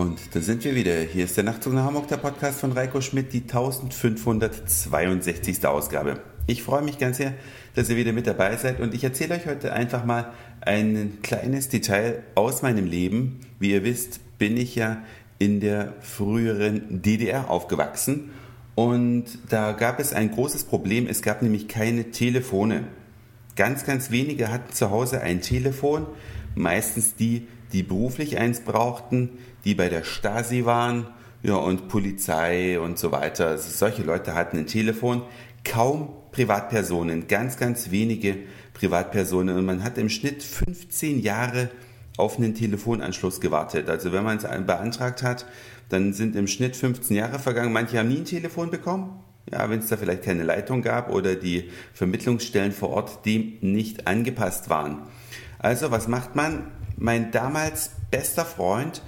Und da sind wir wieder. Hier ist der Nachtzug nach Hamburg, der Podcast von Reiko Schmidt, die 1562. Ausgabe. Ich freue mich ganz sehr, dass ihr wieder mit dabei seid und ich erzähle euch heute einfach mal ein kleines Detail aus meinem Leben. Wie ihr wisst, bin ich ja in der früheren DDR aufgewachsen und da gab es ein großes Problem. Es gab nämlich keine Telefone. Ganz, ganz wenige hatten zu Hause ein Telefon, meistens die, die beruflich eins brauchten, die bei der Stasi waren, ja, und Polizei und so weiter. Also solche Leute hatten ein Telefon. Kaum Privatpersonen, ganz, ganz wenige Privatpersonen. Und man hat im Schnitt 15 Jahre auf einen Telefonanschluss gewartet. Also wenn man es beantragt hat, dann sind im Schnitt 15 Jahre vergangen. Manche haben nie ein Telefon bekommen. Ja, wenn es da vielleicht keine Leitung gab oder die Vermittlungsstellen vor Ort dem nicht angepasst waren. Also was macht man? Mein damals bester Freund,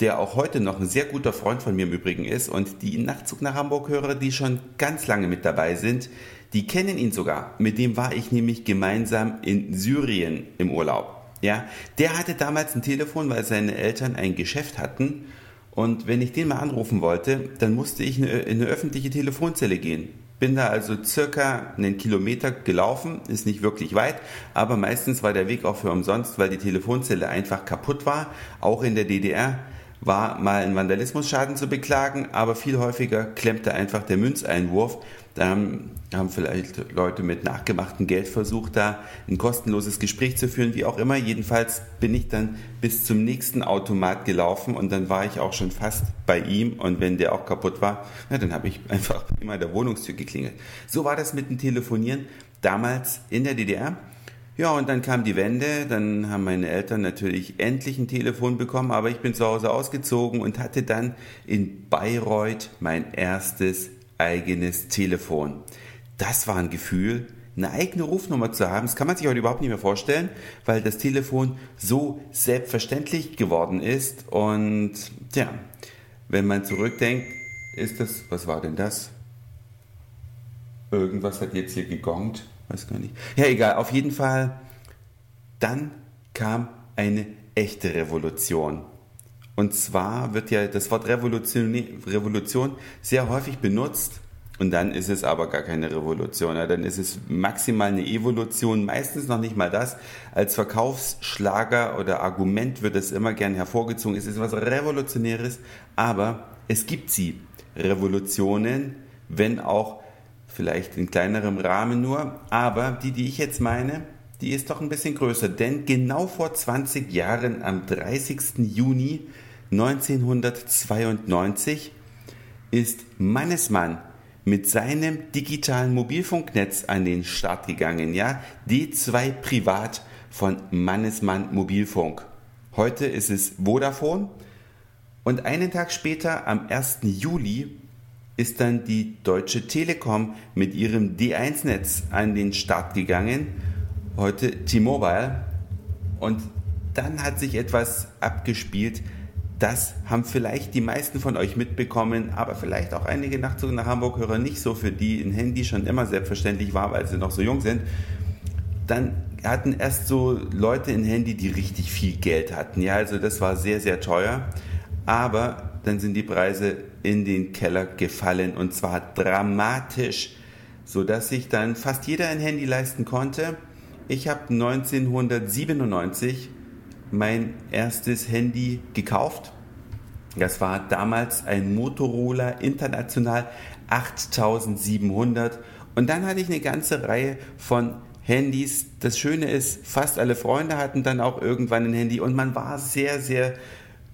der auch heute noch ein sehr guter Freund von mir im Übrigen ist und die Nachtzug nach Hamburg hörer, die schon ganz lange mit dabei sind, die kennen ihn sogar. Mit dem war ich nämlich gemeinsam in Syrien im Urlaub. Ja, der hatte damals ein Telefon, weil seine Eltern ein Geschäft hatten und wenn ich den mal anrufen wollte, dann musste ich in eine öffentliche Telefonzelle gehen. Bin da also circa einen Kilometer gelaufen, ist nicht wirklich weit, aber meistens war der Weg auch für umsonst, weil die Telefonzelle einfach kaputt war. Auch in der DDR war mal ein Vandalismusschaden zu beklagen, aber viel häufiger klemmte einfach der Münzeinwurf. Da haben, haben vielleicht Leute mit nachgemachtem Geld versucht, da ein kostenloses Gespräch zu führen, wie auch immer. Jedenfalls bin ich dann bis zum nächsten Automat gelaufen und dann war ich auch schon fast bei ihm und wenn der auch kaputt war, na, dann habe ich einfach immer der Wohnungstür geklingelt. So war das mit dem Telefonieren damals in der DDR. Ja, und dann kam die Wende, dann haben meine Eltern natürlich endlich ein Telefon bekommen, aber ich bin zu Hause ausgezogen und hatte dann in Bayreuth mein erstes eigenes Telefon. Das war ein Gefühl, eine eigene Rufnummer zu haben. Das kann man sich heute überhaupt nicht mehr vorstellen, weil das Telefon so selbstverständlich geworden ist. Und ja, wenn man zurückdenkt, ist das, was war denn das? Irgendwas hat jetzt hier gegongt weiß gar nicht. Ja, egal, auf jeden Fall. Dann kam eine echte Revolution. Und zwar wird ja das Wort Revolution, Revolution sehr häufig benutzt und dann ist es aber gar keine Revolution. Ja, dann ist es maximal eine Evolution, meistens noch nicht mal das. Als Verkaufsschlager oder Argument wird es immer gern hervorgezogen. Es ist was Revolutionäres, aber es gibt sie. Revolutionen, wenn auch vielleicht in kleinerem Rahmen nur, aber die, die ich jetzt meine, die ist doch ein bisschen größer, denn genau vor 20 Jahren, am 30. Juni 1992, ist Mannesmann mit seinem digitalen Mobilfunknetz an den Start gegangen, ja, D2 Privat von Mannesmann Mobilfunk. Heute ist es Vodafone und einen Tag später, am 1. Juli, ist dann die Deutsche Telekom mit ihrem D1-Netz an den Start gegangen, heute T-Mobile. Und dann hat sich etwas abgespielt, das haben vielleicht die meisten von euch mitbekommen, aber vielleicht auch einige Nachtzug nach Hamburg-Hörer nicht so, für die ein Handy schon immer selbstverständlich war, weil sie noch so jung sind. Dann hatten erst so Leute ein Handy, die richtig viel Geld hatten. Ja, also das war sehr, sehr teuer. Aber dann sind die Preise in den Keller gefallen und zwar dramatisch, sodass sich dann fast jeder ein Handy leisten konnte. Ich habe 1997 mein erstes Handy gekauft. Das war damals ein Motorola International 8700 und dann hatte ich eine ganze Reihe von Handys. Das Schöne ist, fast alle Freunde hatten dann auch irgendwann ein Handy und man war sehr, sehr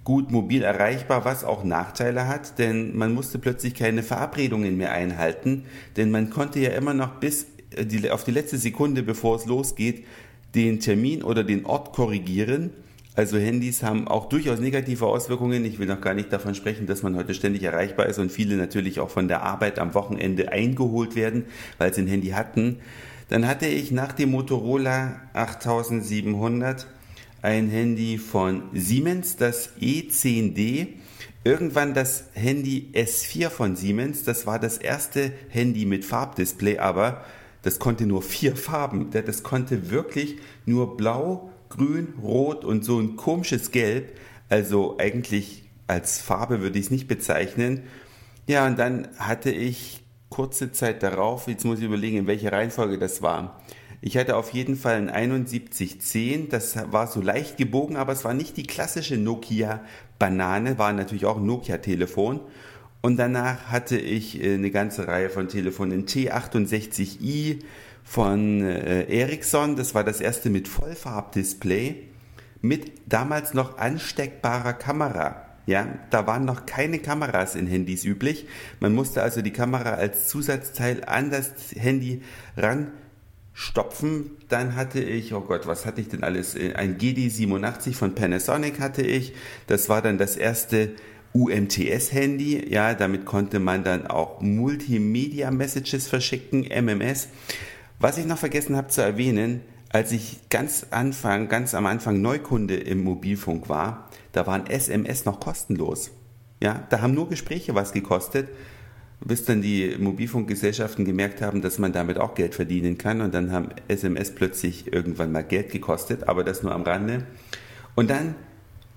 gut mobil erreichbar, was auch Nachteile hat, denn man musste plötzlich keine Verabredungen mehr einhalten, denn man konnte ja immer noch bis äh, die, auf die letzte Sekunde, bevor es losgeht, den Termin oder den Ort korrigieren. Also Handys haben auch durchaus negative Auswirkungen. Ich will noch gar nicht davon sprechen, dass man heute ständig erreichbar ist und viele natürlich auch von der Arbeit am Wochenende eingeholt werden, weil sie ein Handy hatten. Dann hatte ich nach dem Motorola 8700 ein Handy von Siemens, das E10D. Irgendwann das Handy S4 von Siemens. Das war das erste Handy mit Farbdisplay, aber das konnte nur vier Farben. Das konnte wirklich nur blau, grün, rot und so ein komisches Gelb. Also eigentlich als Farbe würde ich es nicht bezeichnen. Ja, und dann hatte ich kurze Zeit darauf, jetzt muss ich überlegen, in welcher Reihenfolge das war. Ich hatte auf jeden Fall ein 7110, das war so leicht gebogen, aber es war nicht die klassische Nokia Banane, war natürlich auch ein Nokia Telefon. Und danach hatte ich äh, eine ganze Reihe von Telefonen. T68i von äh, Ericsson, das war das erste mit Vollfarbdisplay, mit damals noch ansteckbarer Kamera. Ja, da waren noch keine Kameras in Handys üblich. Man musste also die Kamera als Zusatzteil an das Handy ranstopfen. Dann hatte ich, oh Gott, was hatte ich denn alles? Ein GD87 von Panasonic hatte ich. Das war dann das erste UMTS-Handy. Ja, damit konnte man dann auch Multimedia-Messages verschicken, MMS. Was ich noch vergessen habe zu erwähnen, als ich ganz Anfang, ganz am Anfang Neukunde im Mobilfunk war, da waren SMS noch kostenlos. Ja, da haben nur Gespräche was gekostet, bis dann die Mobilfunkgesellschaften gemerkt haben, dass man damit auch Geld verdienen kann und dann haben SMS plötzlich irgendwann mal Geld gekostet, aber das nur am Rande. Und dann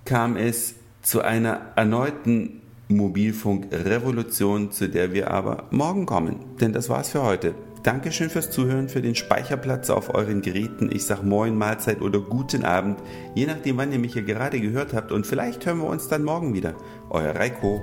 kam es zu einer erneuten Mobilfunkrevolution, zu der wir aber morgen kommen. Denn das war's für heute. Dankeschön fürs Zuhören, für den Speicherplatz auf euren Geräten. Ich sag Moin, Mahlzeit oder guten Abend, je nachdem, wann ihr mich hier gerade gehört habt. Und vielleicht hören wir uns dann morgen wieder. Euer Reiko.